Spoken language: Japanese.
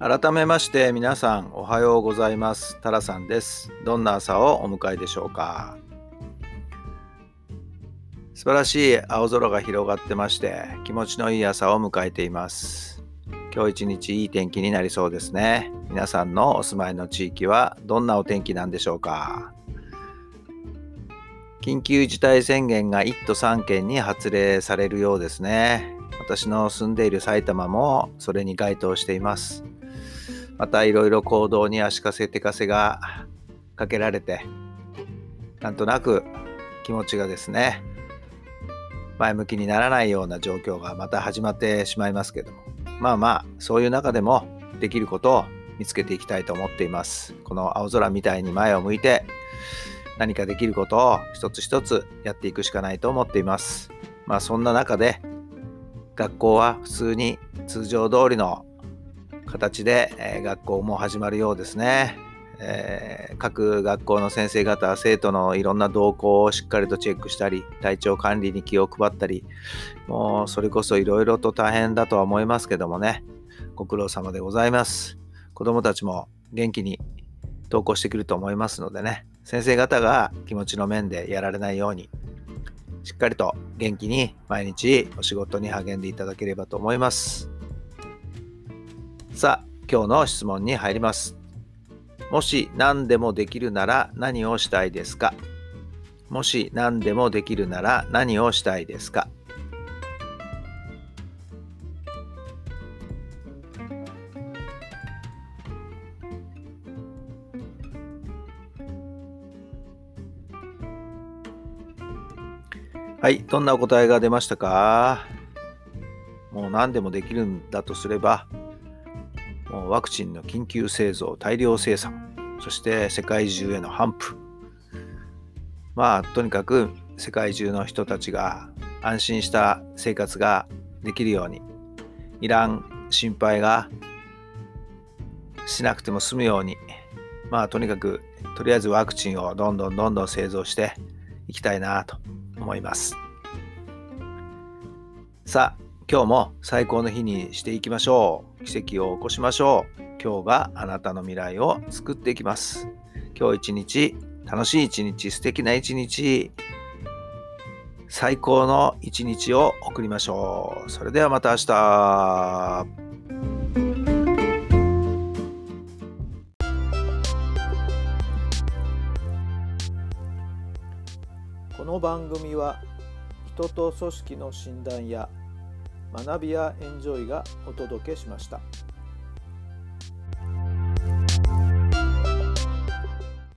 改めまして皆さんおはようございます。タラさんです。どんな朝をお迎えでしょうか？素晴らしい青空が広がってまして気持ちのいい朝を迎えています。今日一日いい天気になりそうですね。皆さんのお住まいの地域はどんなお天気なんでしょうか？緊急事態宣言が1都3県に発令されるようですね。私の住んでいる埼玉もそれに該当しています。またいろいろ行動に足かせ手かせがかけられてなんとなく気持ちがですね前向きにならないような状況がまた始まってしまいますけども。まあまあそういう中でもできることを見つけていきたいと思っています。この青空みたいに前を向いて何かできることを一つ一つやっていくしかないと思っています。まあそんな中で学校は普通に通常通りの形で、え、学校も始まるようですね。えー、各学校の先生方、生徒のいろんな動向をしっかりとチェックしたり、体調管理に気を配ったり、もうそれこそいろいろと大変だとは思いますけどもね、ご苦労様でございます。子供たちも元気に登校してくると思いますのでね、先生方が気持ちの面でやられないように、しっかりと元気に毎日お仕事に励んでいただければと思います。さあ、今日の質問に入ります。もし何でもできるなら何をしたいですか？もし何でもできるなら何をしたいですか？はい、どんなお答えが出ましたか？もう何でもできるんだとすれば、もうワクチンの緊急製造、大量生産、そして世界中への頒布。まあ、とにかく世界中の人たちが安心した生活ができるように、いらん心配がしなくても済むように、まあ、とにかく、とりあえずワクチンをどんどんどんどん製造していきたいなと思います。さあ、今日も最高の日にしていきましょう。奇跡を起こしましょう。今日があなたの未来を作っていきます。今日一日、楽しい一日、素敵な一日、最高の一日を送りましょう。それではまた明日。この番組は人と組織の診断や学びやエンジョイがお届けしました。